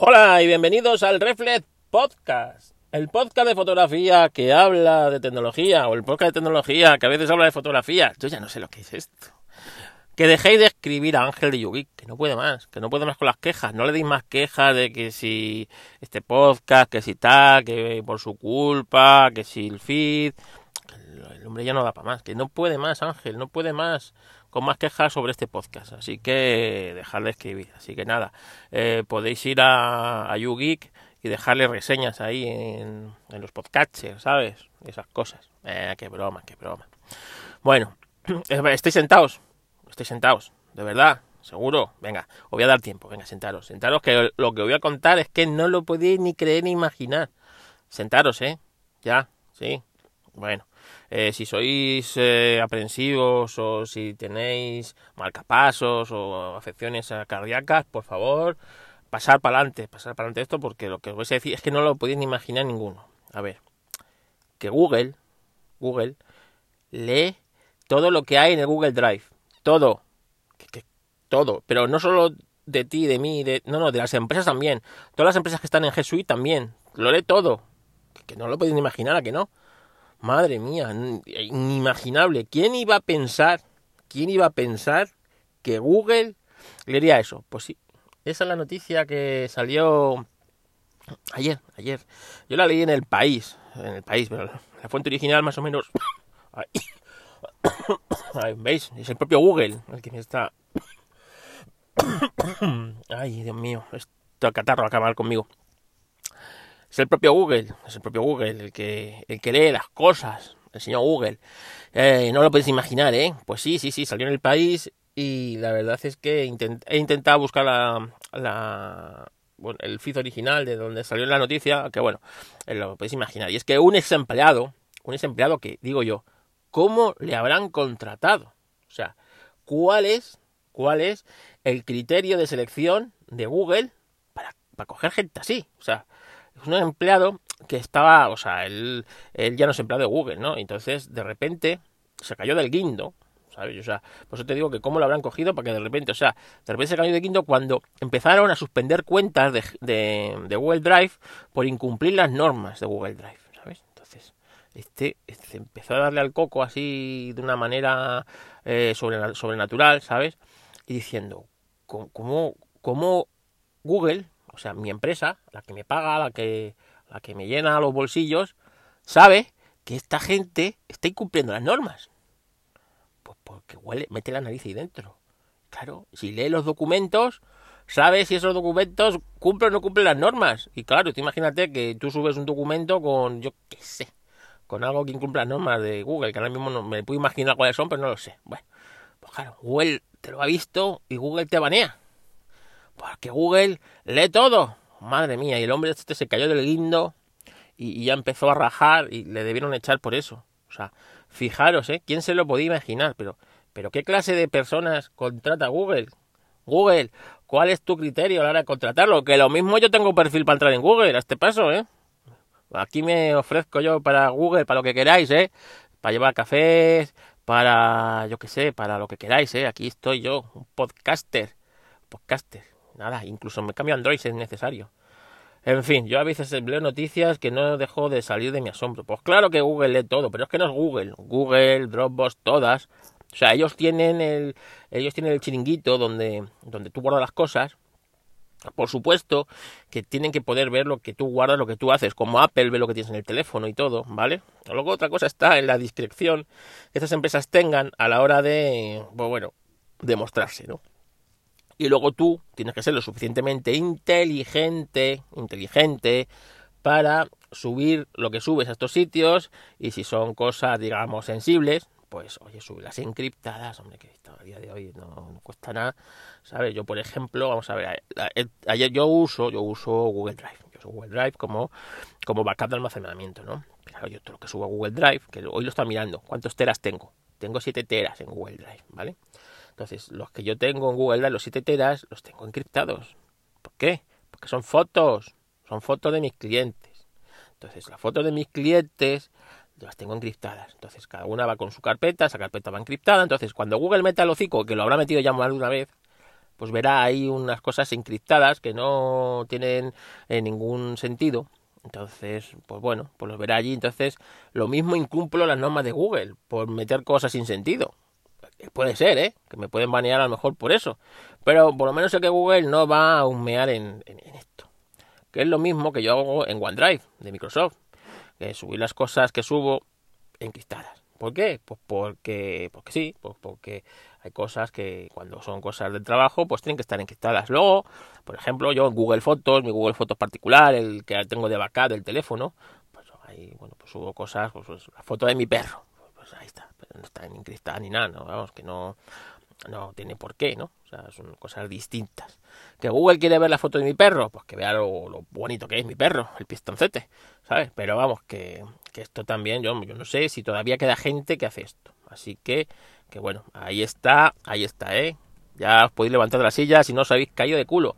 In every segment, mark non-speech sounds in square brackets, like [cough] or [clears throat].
Hola y bienvenidos al Reflex Podcast, el podcast de fotografía que habla de tecnología o el podcast de tecnología que a veces habla de fotografía. Yo ya no sé lo que es esto. Que dejéis de escribir a Ángel de Yugi, que no puede más, que no puede más con las quejas. No le deis más quejas de que si este podcast, que si tal, que por su culpa, que si el feed. El hombre ya no da para más, que no puede más, Ángel, no puede más con más quejas sobre este podcast. Así que dejad de escribir. Así que nada, eh, podéis ir a, a YouGeek y dejarle reseñas ahí en, los podcatchers, ¿sabes? Esas cosas. Eh, qué broma, qué broma. Bueno, [clears throat] estáis sentados. Estáis sentados, de verdad. ¿Seguro? Venga, os voy a dar tiempo. Venga, sentaros. Sentaros que lo que voy a contar es que no lo podéis ni creer ni imaginar. Sentaros, ¿eh? Ya, sí. Bueno, eh, si sois eh, aprensivos o si tenéis marcapasos o afecciones cardíacas, por favor, pasar para adelante, pasar para adelante esto porque lo que os voy a decir es que no lo podéis ni imaginar ninguno. A ver, que Google, Google, lee todo lo que hay en el Google Drive. Todo. Todo. Pero no solo de ti, de mí, de, no, no, de las empresas también. Todas las empresas que están en G Suite también. Lo lee todo. Que, que no lo podéis ni imaginar, ¿a que no? Madre mía, inimaginable. ¿Quién iba a pensar, quién iba a pensar que Google leería eso? Pues sí, esa es la noticia que salió ayer, ayer. Yo la leí en el país, en el país, pero la fuente original más o menos... [coughs] Ahí, [coughs] ¿Veis? Es el propio Google el que me está... [coughs] Ay, Dios mío, esto catarro va a acabar conmigo. Es el propio Google, es el propio Google el que, el que lee las cosas, el señor Google. Eh, no lo podéis imaginar, ¿eh? Pues sí, sí, sí, salió en el país y la verdad es que he intentado buscar la, la, bueno, el feed original de donde salió la noticia, que bueno, eh, lo podéis imaginar. Y es que un ex empleado, un ex empleado que, digo yo, ¿cómo le habrán contratado? O sea, ¿cuál es, cuál es el criterio de selección de Google para, para coger gente así? O sea, es un empleado que estaba, o sea, él, él ya no es empleado de Google, ¿no? Entonces, de repente, se cayó del guindo, ¿sabes? O sea, por eso te digo que cómo lo habrán cogido para que de repente, o sea, de repente se cayó del guindo cuando empezaron a suspender cuentas de, de, de Google Drive por incumplir las normas de Google Drive, ¿sabes? Entonces, este, este empezó a darle al coco así de una manera eh, sobrenatural, ¿sabes? Y diciendo, ¿cómo, cómo Google o sea, mi empresa, la que me paga, la que, la que me llena los bolsillos, sabe que esta gente está incumpliendo las normas. Pues porque huele, mete la nariz ahí dentro. Claro, si lee los documentos, sabe si esos documentos cumplen o no cumplen las normas. Y claro, tú imagínate que tú subes un documento con, yo qué sé, con algo que incumple las normas de Google, que ahora mismo no me puedo imaginar cuáles son, pero no lo sé. Bueno, pues claro, Google te lo ha visto y Google te banea. Porque Google lee todo. Madre mía, y el hombre este se cayó del guindo y, ya empezó a rajar y le debieron echar por eso. O sea, fijaros, ¿eh? ¿Quién se lo podía imaginar? Pero, pero ¿qué clase de personas contrata Google? Google, ¿cuál es tu criterio a la hora de contratarlo? Que lo mismo yo tengo perfil para entrar en Google a este paso, ¿eh? Aquí me ofrezco yo para Google, para lo que queráis, ¿eh? Para llevar cafés, para, yo qué sé, para lo que queráis, ¿eh? Aquí estoy yo, un podcaster. Podcaster nada, incluso me cambio a Android si es necesario. En fin, yo a veces leo noticias que no dejo de salir de mi asombro. Pues claro que Google lee todo, pero es que no es Google. Google, Dropbox, todas. O sea, ellos tienen el, ellos tienen el chiringuito donde, donde tú guardas las cosas. Por supuesto que tienen que poder ver lo que tú guardas, lo que tú haces, como Apple ve lo que tienes en el teléfono y todo, ¿vale? Luego otra cosa está en la discreción que esas empresas tengan a la hora de, pues bueno, de mostrarse, ¿no? Y luego tú tienes que ser lo suficientemente inteligente, inteligente para subir lo que subes a estos sitios y si son cosas, digamos, sensibles, pues oye, subirlas encriptadas, hombre, que a día de hoy no, no, cuesta nada, ¿sabes? Yo, por ejemplo, vamos a ver, ayer yo uso, yo uso Google Drive, yo uso Google Drive como, como backup de almacenamiento, ¿no? Claro, yo todo lo que subo a Google Drive, que hoy lo está mirando, ¿cuántos teras tengo? Tengo 7 teras en Google Drive, ¿vale? Entonces, los que yo tengo en Google Drive, los 7 teras, los tengo encriptados. ¿Por qué? Porque son fotos, son fotos de mis clientes. Entonces, las fotos de mis clientes las tengo encriptadas. Entonces, cada una va con su carpeta, esa carpeta va encriptada. Entonces, cuando Google meta el hocico, que lo habrá metido ya más de una vez, pues verá ahí unas cosas encriptadas que no tienen eh, ningún sentido. Entonces, pues bueno, pues los verá allí. Entonces, lo mismo incumplo las normas de Google por meter cosas sin sentido. Puede ser, ¿eh? Que me pueden banear a lo mejor por eso. Pero por lo menos sé que Google no va a humear en, en esto. Que es lo mismo que yo hago en OneDrive de Microsoft. Que subir las cosas que subo encriptadas. ¿Por qué? Pues porque, porque sí, pues porque hay cosas que cuando son cosas del trabajo, pues tienen que estar encriptadas. Luego, por ejemplo, yo en Google Fotos, mi Google Fotos particular, el que tengo de backup del teléfono, pues ahí, bueno, pues subo cosas, pues, pues la foto de mi perro, ahí está, no está encriptada ni nada, ¿no? vamos, que no, no tiene por qué, ¿no? O sea, son cosas distintas. ¿Que Google quiere ver la foto de mi perro? Pues que vea lo, bonito que es mi perro, el pistoncete, ¿sabes? Pero vamos, que, que esto también, yo, yo no sé si todavía queda gente que hace esto. Así que, que bueno, ahí está, ahí está, ¿eh? Ya os podéis levantar de la silla si no os habéis caído de culo.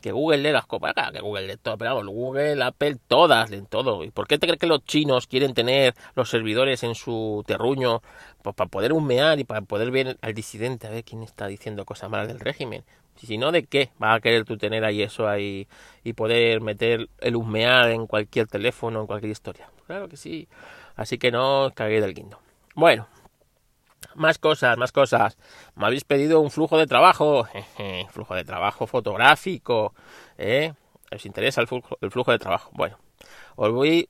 Que Google lee las copas, que Google lee todo, pero Google, Apple, todas leen todo. ¿Y por qué te crees que los chinos quieren tener los servidores en su terruño? Pues para poder humear y para poder ver al disidente, a ver quién está diciendo cosas malas del régimen. Si no, ¿de qué vas a querer tú tener ahí eso ahí y poder meter el humear en cualquier teléfono, en cualquier historia? Claro que sí. Así que no os caguéis del guindo. Bueno, más cosas, más cosas. Me habéis pedido un flujo de trabajo, flujo de trabajo fotográfico, ¿eh? ¿Os interesa el flujo, el flujo de trabajo? Bueno, os voy...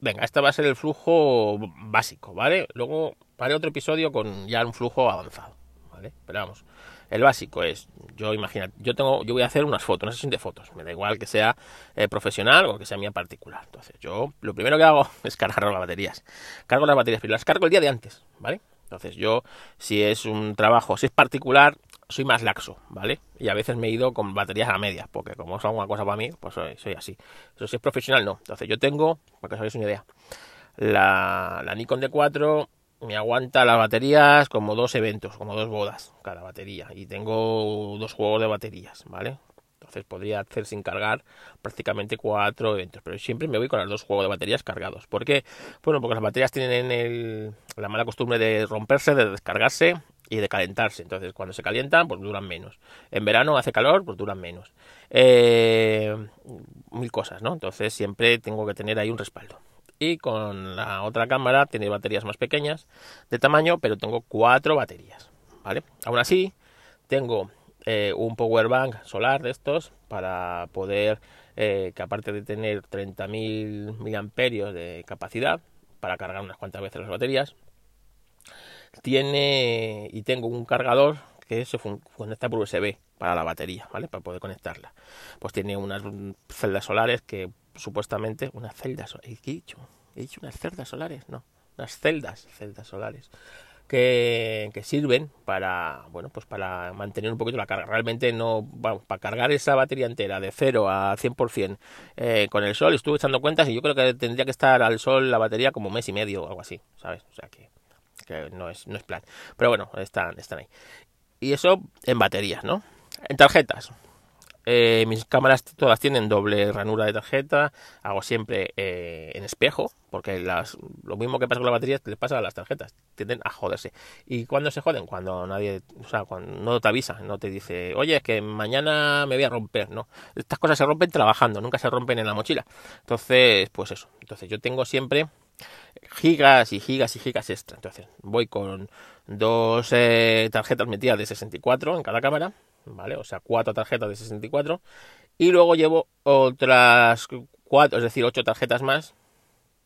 Venga, este va a ser el flujo básico, ¿vale? Luego haré otro episodio con ya un flujo avanzado, ¿vale? Pero vamos, el básico es, yo imagínate, yo tengo, yo voy a hacer unas fotos, una sesión de fotos, me da igual que sea eh, profesional o que sea mía particular. Entonces, yo lo primero que hago [laughs] es cargar las baterías. Cargo las baterías, pero las cargo el día de antes, ¿vale? Entonces, yo, si es un trabajo, si es particular, soy más laxo, ¿vale? Y a veces me he ido con baterías a medias, porque como es alguna cosa para mí, pues soy, soy así. Eso si es profesional, no. Entonces, yo tengo, para que os hagáis una idea, la, la Nikon D4 me aguanta las baterías como dos eventos, como dos bodas cada batería. Y tengo dos juegos de baterías, ¿vale? Entonces podría hacer sin cargar prácticamente cuatro eventos. Pero siempre me voy con los dos juegos de baterías cargados. ¿Por qué? Bueno, porque las baterías tienen el, la mala costumbre de romperse, de descargarse y de calentarse. Entonces cuando se calientan, pues duran menos. En verano hace calor, pues duran menos. Eh, mil cosas, ¿no? Entonces siempre tengo que tener ahí un respaldo y con la otra cámara tiene baterías más pequeñas de tamaño, pero tengo cuatro baterías, ¿vale? Aún así, tengo eh, un power bank solar de estos para poder, eh, que aparte de tener 30.000 miliamperios de capacidad para cargar unas cuantas veces las baterías, tiene y tengo un cargador que se conecta por USB para la batería, ¿vale? Para poder conectarla. Pues tiene unas celdas solares que supuestamente unas celdas ¿He dicho? ¿He dicho unas celdas solares? No, unas celdas, celdas solares. Que, que, sirven para bueno pues para mantener un poquito la carga realmente no vamos para cargar esa batería entera de 0 a 100% eh, con el sol estuve echando cuentas y yo creo que tendría que estar al sol la batería como mes y medio o algo así sabes o sea que, que no es no es plan pero bueno están están ahí y eso en baterías no en tarjetas eh, mis cámaras todas tienen doble ranura de tarjeta. Hago siempre eh, en espejo, porque las, lo mismo que pasa con la batería les pasa a las tarjetas. Tienden a joderse. ¿Y cuando se joden? Cuando nadie, o sea, cuando no te avisa, no te dice, oye, es que mañana me voy a romper. No, estas cosas se rompen trabajando, nunca se rompen en la mochila. Entonces, pues eso. Entonces yo tengo siempre gigas y gigas y gigas extra. Entonces voy con dos eh, tarjetas metidas de 64 en cada cámara ¿vale? O sea, cuatro tarjetas de 64 y luego llevo otras cuatro, es decir, ocho tarjetas más,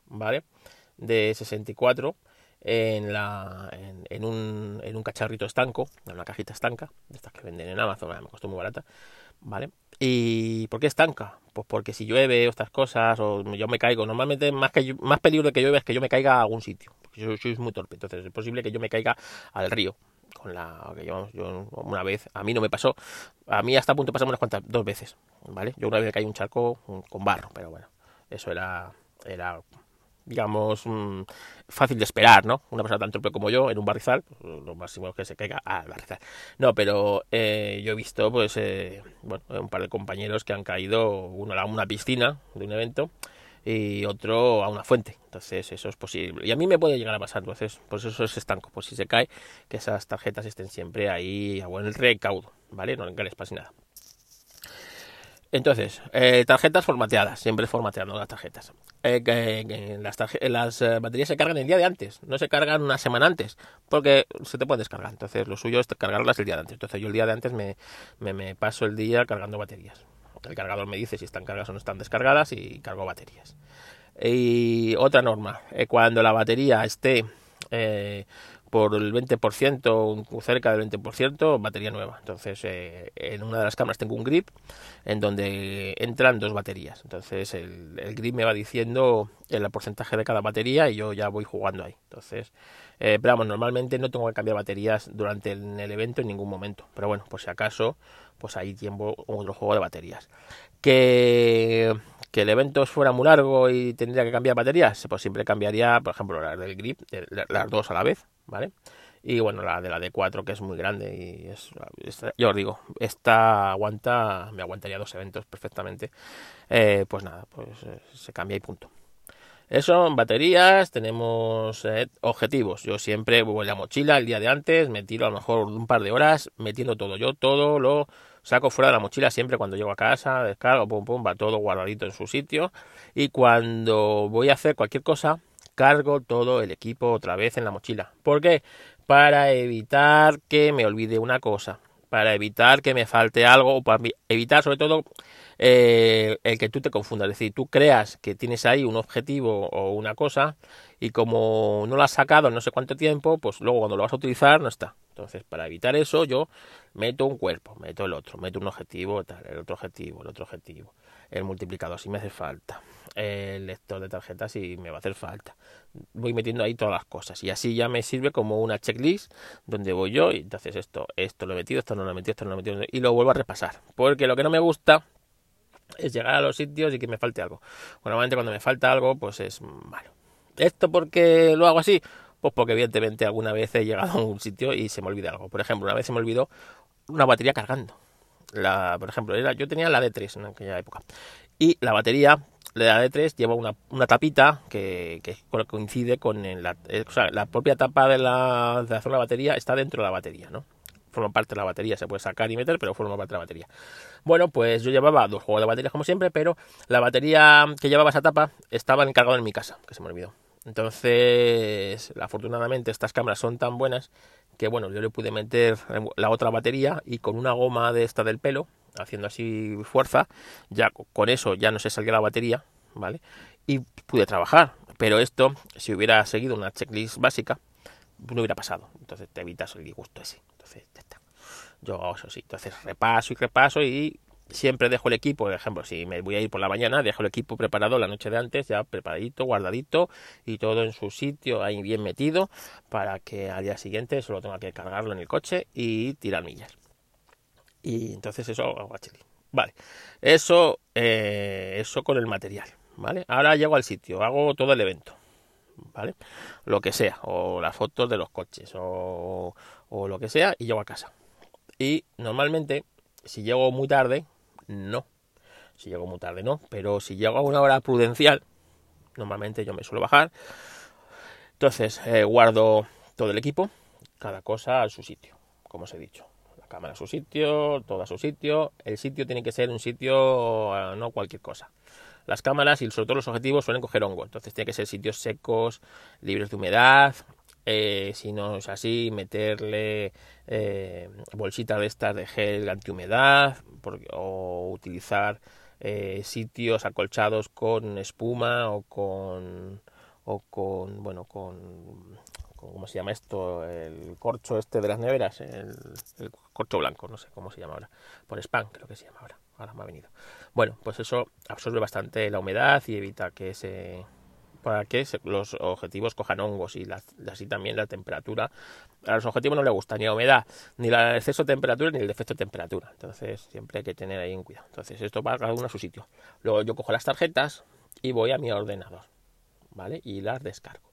¿vale? De 64 en, la, en, un, en un cacharrito estanco, en una cajita estanca, de estas que venden en Amazon, me costó muy barata, ¿vale? ¿Y por qué estanca? Pues porque si llueve o estas cosas, o yo me caigo, normalmente más, que, más peligro que llueve es que yo me caiga a algún sitio, porque yo soy muy torpe, entonces es posible que yo me caiga al río, con la que llevamos yo una vez, a mí no me pasó, a mí hasta a punto pasar unas cuantas, dos veces, ¿vale? Yo una vez me caí un charco con barro, pero bueno, eso era, era digamos, mm, fácil de esperar, ¿no? Una persona tan torpe como yo en un barrizal, pues, lo máximo es que se caiga al barrizal. No, pero eh, yo he visto, pues, eh, bueno, un par de compañeros que han caído, uno a una piscina de un evento, y otro a una fuente. Entonces eso es posible. Y a mí me puede llegar a pasar, entonces pues eso es estanco. Pues si se cae, que esas tarjetas estén siempre ahí a buen recaudo, ¿vale? No les pase nada. Entonces, eh, tarjetas formateadas, siempre formateando las tarjetas. Eh, las, las eh, baterías se cargan el día de antes, no se cargan una semana antes, porque se te puede descargar. Entonces, lo suyo es cargarlas el día de antes. Entonces, yo el día de antes me, me, paso el día cargando baterías. El cargador me dice si están cargadas o no están descargadas y cargo baterías. Y otra norma, cuando la batería esté por el 20%, cerca del 20%, batería nueva. Entonces, eh, en una de las cámaras tengo un grip en donde entran dos baterías. Entonces, el, grip me va diciendo el porcentaje de cada batería y yo ya voy jugando ahí. Entonces, eh, pero vamos, normalmente no tengo que cambiar baterías durante el, el, evento en ningún momento. Pero bueno, por si acaso, pues ahí tiempo otro juego de baterías. Que que el evento fuera muy largo y tendría que cambiar baterías, pues siempre cambiaría, por ejemplo, las del grip, las dos a la vez, ¿vale? Y bueno, la de la D4 que es muy grande y es, yo os digo, esta aguanta, me aguantaría dos eventos perfectamente. Eh, pues nada, pues eh, se cambia y punto. Eso, baterías, tenemos eh, objetivos. Yo siempre voy a la mochila el día de antes, me tiro a lo mejor un par de horas metiendo todo. Yo todo lo saco fuera de la mochila siempre cuando llego a casa, descargo, pum, pum, va todo guardadito en su sitio. Y cuando voy a hacer cualquier cosa, cargo todo el equipo otra vez en la mochila. ¿Por qué? Para evitar que me olvide una cosa, para evitar que me falte algo, o para evitar sobre todo eh, el que tú te confundas. Es decir, tú creas que tienes ahí un objetivo o una cosa y como no lo has sacado en no sé cuánto tiempo, pues luego cuando lo vas a utilizar no está. Entonces, para evitar eso, yo meto un cuerpo, meto el otro, meto un objetivo, tal, el otro objetivo, el otro objetivo, el multiplicador si me hace falta, el lector de tarjetas si me va a hacer falta. Voy metiendo ahí todas las cosas y así ya me sirve como una checklist donde voy yo y entonces esto, esto lo he metido, esto no lo he metido, esto no lo he metido y lo vuelvo a repasar. Porque lo que no me gusta es llegar a los sitios y que me falte algo. Normalmente cuando me falta algo, pues es malo. ¿Esto porque lo hago así? Pues porque evidentemente alguna vez he llegado a un sitio y se me olvida algo. Por ejemplo, una vez se me olvidó una batería cargando. La, por ejemplo, era, yo tenía la D3 en aquella época. Y la batería de la D3 lleva una, una tapita que, que, coincide con la, eh, la propia tapa de la, de la zona de batería está dentro de la batería, ¿no? Forma parte de la batería, se puede sacar y meter, pero forma parte de la batería. Bueno, pues yo llevaba dos juegos de baterías como siempre, pero la batería que llevaba esa tapa estaba encargada en mi casa, que se me olvidó. Entonces, afortunadamente estas cámaras son tan buenas que bueno, yo le pude meter la otra batería y con una goma de esta del pelo, haciendo así fuerza, ya con eso ya no se salía la batería, ¿vale? Y pude trabajar. Pero esto, si hubiera seguido una checklist básica, no hubiera pasado. Entonces te evitas el disgusto ese. Entonces, ya está. Yo eso sí. Entonces repaso y repaso y siempre dejo el equipo, por ejemplo, si me voy a ir por la mañana, dejo el equipo preparado la noche de antes, ya preparadito, guardadito y todo en su sitio, ahí bien metido, para que al día siguiente solo tenga que cargarlo en el coche y tirar millas. Y entonces eso hago Vale, eso, eh, eso con el material, ¿vale? Ahora llego al sitio, hago todo el evento, ¿vale? Lo que sea, o las fotos de los coches, o, o lo que sea, y llego a casa. Y normalmente, si llego muy tarde, no. Si llego muy tarde, no. Pero si llego a una hora prudencial, normalmente yo me suelo bajar. Entonces, eh, guardo todo el equipo, cada cosa a su sitio, como os he dicho. Cámara a su sitio, todo a su sitio. El sitio tiene que ser un sitio, eh, no cualquier cosa. Las cámaras y sobre todo los objetivos suelen coger hongo, entonces tiene que ser sitios secos, libres de humedad, eh, si no es así, meterle eh, bolsitas de estas de gel antihumedad o utilizar sitios acolchados con espuma o con o con bueno con, cómo se llama esto el corcho este de las neveras el, corcho blanco no sé cómo se llama ahora por spam creo que se llama ahora ahora me ha venido bueno pues eso absorbe bastante la humedad y evita que se para que los objetivos cojan hongos y así también la temperatura. A los objetivos no les gusta ni la humedad, ni el exceso de temperatura, ni el defecto de temperatura. Entonces siempre hay que tener ahí un cuidado. Entonces esto va cada uno a su sitio. Luego yo cojo las tarjetas y voy a mi ordenador, ¿vale? Y las descargo.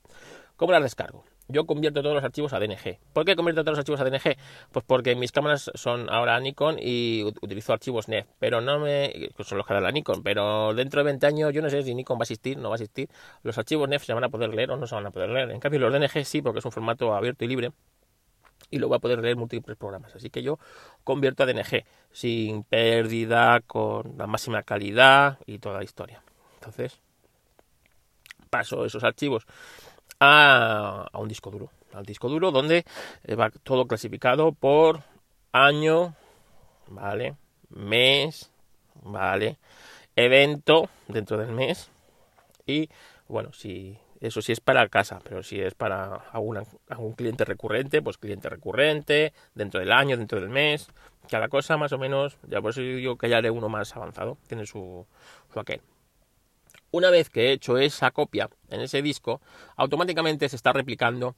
¿Cómo las descargo? Yo convierto todos los archivos a DNG. ¿Por qué convierto todos los archivos a DNG? Pues porque mis cámaras son ahora Nikon y utilizo archivos NEF, pero no me... son los que da la Nikon, pero dentro de 20 años yo no sé si Nikon va a existir, no va a existir. Los archivos NEF se van a poder leer o no se van a poder leer. En cambio los DNG sí, porque es un formato abierto y libre y lo va a poder leer múltiples programas. Así que yo convierto a DNG sin pérdida, con la máxima calidad y toda la historia. Entonces, paso esos archivos a, un disco duro. Al disco duro donde eh, va todo clasificado por año, ¿vale? Mes, ¿vale? Evento dentro del mes. Y bueno, si eso sí es para casa, pero si es para algún, algún cliente recurrente, pues cliente recurrente, dentro del año, dentro del mes. Cada cosa más o menos, ya por eso digo que ya haré uno más avanzado, tiene su, su aquel. Una vez que he hecho esa copia en ese disco, automáticamente se está replicando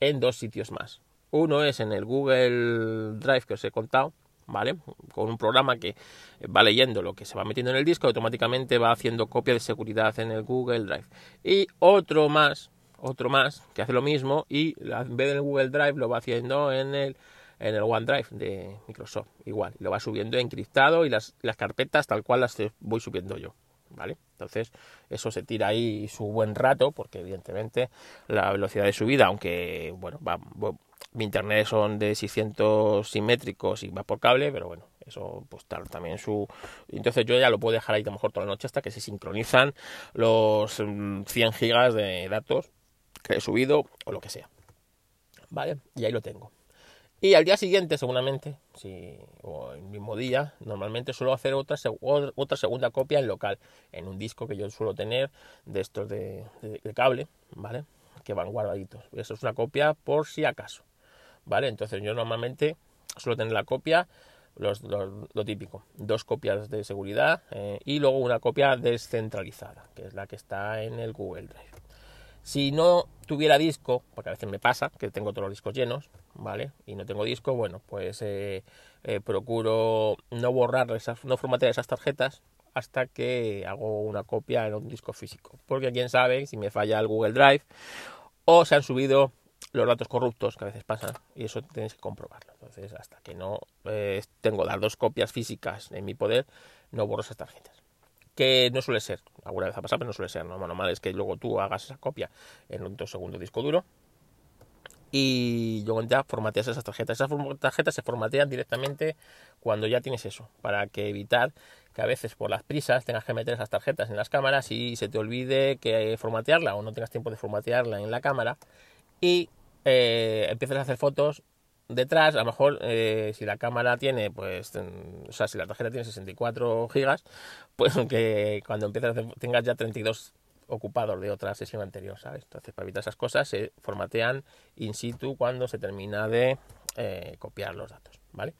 en dos sitios más. Uno es en el Google Drive que os he contado, ¿vale? Con un programa que va leyendo lo que se va metiendo en el disco automáticamente va haciendo copia de seguridad en el Google Drive. Y otro más, otro más, que hace lo mismo y en vez del Google Drive lo va haciendo en el, en el OneDrive de Microsoft. Igual, lo va subiendo encriptado y las, las carpetas tal cual las voy subiendo yo. ¿Vale? Entonces, eso se tira ahí su buen rato, porque evidentemente la velocidad de subida, aunque, bueno, va, mi internet son de 600 simétricos y va por cable, pero bueno, eso pues tal también su... Entonces yo ya lo puedo dejar ahí a lo mejor toda la noche hasta que se sincronizan los 100 mm, gigas de datos que he subido o lo que sea. ¿Vale? Y ahí lo tengo. Y al día siguiente, seguramente, si, o el mismo día, normalmente suelo hacer otra, otra segunda copia en local, en un disco que yo suelo tener de estos de, cable, ¿vale? Que van guardaditos. Eso es una copia por si acaso, ¿vale? Entonces yo normalmente suelo tener la copia, los, lo típico, dos copias de seguridad eh, y luego una copia descentralizada, que es la que está en el Google Drive. Si no tuviera disco, porque a veces me pasa que tengo todos los discos llenos, ¿vale? Y no tengo disco, bueno, pues eh, eh, procuro no borrar esas, no formatear esas tarjetas hasta que hago una copia en un disco físico. Porque quién sabe si me falla el Google Drive o se han subido los datos corruptos que a veces pasan y eso tienes que comprobarlo. Entonces, hasta que no eh, tengo las dos copias físicas en mi poder, no borro esas tarjetas que no suele ser, alguna vez ha pasado, pero no suele ser, ¿no? normal es que luego tú hagas esa copia en un segundo disco duro y luego ya formateas esas tarjetas. Esas tarjetas se formatean directamente cuando ya tienes eso, para que evitar que a veces por las prisas tengas que meter esas tarjetas en las cámaras y se te olvide que formatearla o no tengas tiempo de formatearla en la cámara y eh, empieces a hacer fotos detrás, a lo mejor eh, si la cámara tiene, pues, o sea, si la tarjeta tiene 64 gigas, [laughs] pues que cuando hacer, tengas ya 32 ocupados de otra sesión anterior, ¿sabes? Entonces, para evitar esas cosas, se formatean in situ cuando se termina de eh, copiar los datos, ¿vale?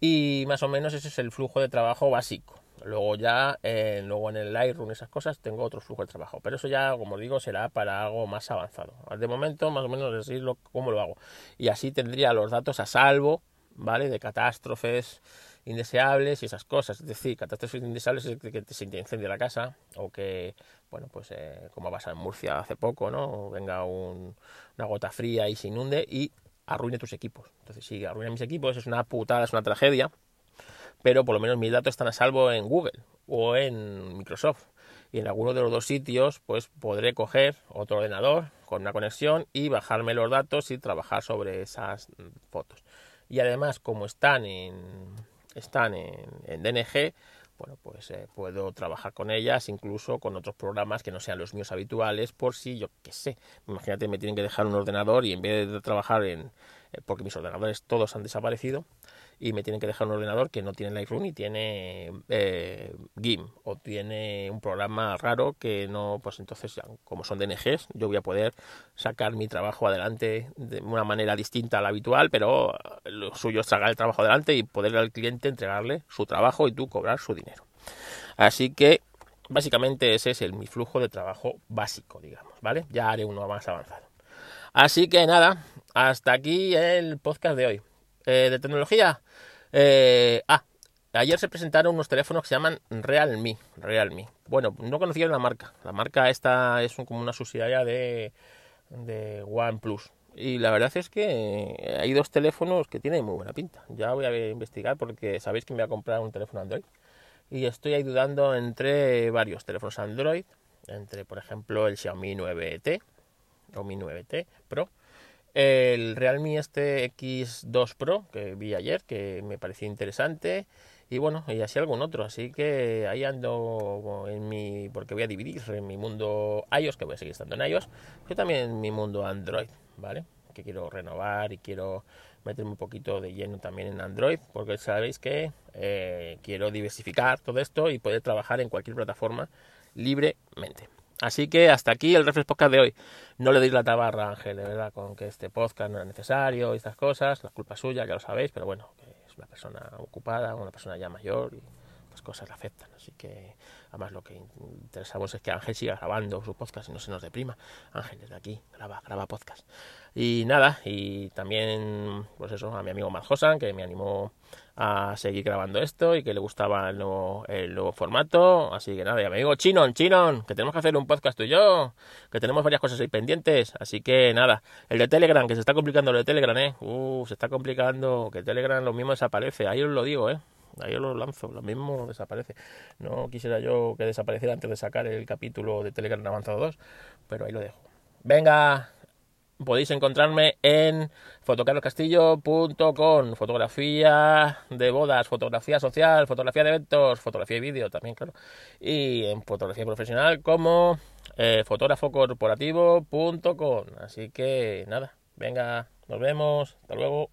Y más o menos ese es el flujo de trabajo básico. Luego ya, eh, luego en el Lightroom, esas cosas, tengo otro flujo de trabajo. Pero eso ya, como digo, será para algo más avanzado. De momento, más o menos, decirlo cómo lo hago. Y así tendría los datos a salvo, ¿vale? De catástrofes indeseables y esas cosas. Es decir, catástrofes indeseables es que se incendia la casa o que, bueno, pues eh, como pasa en Murcia hace poco, ¿no? Venga una gota fría y se inunde y arruine tus equipos. Entonces, si arruina mis equipos, es una putada, es una tragedia pero por lo menos mis datos están a salvo en Google o en Microsoft. Y en alguno de los dos sitios, pues podré coger otro ordenador con una conexión y bajarme los datos y trabajar sobre esas fotos. Y además, como están en, están en, DNG, bueno, pues eh, puedo trabajar con ellas, incluso con otros programas que no sean los míos habituales, por si yo qué sé. Imagínate, me tienen que dejar un ordenador y en vez de trabajar en. Eh, porque mis ordenadores todos han desaparecido, y me tienen que dejar un ordenador que no tiene Lightroom y tiene eh, GIMP o tiene un programa raro que no, pues entonces como son DNGs yo voy a poder sacar mi trabajo adelante de una manera distinta a la habitual, pero lo suyo es sacar el trabajo adelante y poder al cliente entregarle su trabajo y tú cobrar su dinero. Así que básicamente ese es el, mi flujo de trabajo básico, digamos, ¿vale? Ya haré uno más avanzado. Así que nada, hasta aquí el podcast de hoy. Eh, de tecnología. Eh, ah, ayer se presentaron unos teléfonos que se llaman Realme. Realme. Bueno, no conocía la marca. La marca esta es como una subsidiaria de, OnePlus. Y la verdad es que hay dos teléfonos que tienen muy buena pinta. Ya voy a investigar porque sabéis que me voy a comprar un teléfono Android. Y estoy ahí dudando entre varios teléfonos Android. Entre, por ejemplo, el Xiaomi 9T o Mi 9T Pro. El Realme este X2 Pro que vi ayer, que me pareció interesante y bueno, y así algún otro. Así que ahí ando en mi. Porque voy a dividir en mi mundo iOS, que voy a seguir estando en iOS, pero también en mi mundo Android, ¿vale? Que quiero renovar y quiero meterme un poquito de lleno también en Android, porque sabéis que eh, quiero diversificar todo esto y poder trabajar en cualquier plataforma libremente. Así que hasta aquí el Reflex Podcast de hoy. No le deis la tabarra, Ángel, de verdad, con que este podcast no era necesario y estas cosas. La culpa suya, ya lo sabéis, pero bueno, una persona ocupada, una persona ya mayor y las cosas le afectan. Así que además lo que interesamos es que Ángel siga grabando su podcast y no se nos deprima. Ángel desde aquí graba, graba podcast. Y nada, y también pues eso, a mi amigo Marjosan que me animó a seguir grabando esto y que le gustaba el nuevo, el nuevo formato. Así que nada, y a mi amigo Chinon, Chinon, que tenemos que hacer un podcast tú y yo, que tenemos varias cosas ahí pendientes. Así que nada, el de Telegram, que se está complicando el de Telegram, eh. Uh, se está complicando, que Telegram lo mismo desaparece, ahí os lo digo, eh. Ahí lo lanzo, lo mismo desaparece. No quisiera yo que desapareciera antes de sacar el capítulo de Telegram Avanzado 2, pero ahí lo dejo. Venga, podéis encontrarme en fotocarloscastillo.com, fotografía de bodas, fotografía social, fotografía de eventos, fotografía y vídeo también, claro, y en fotografía profesional como eh, fotógrafocorporativo.com. Así que nada, venga, nos vemos, hasta luego.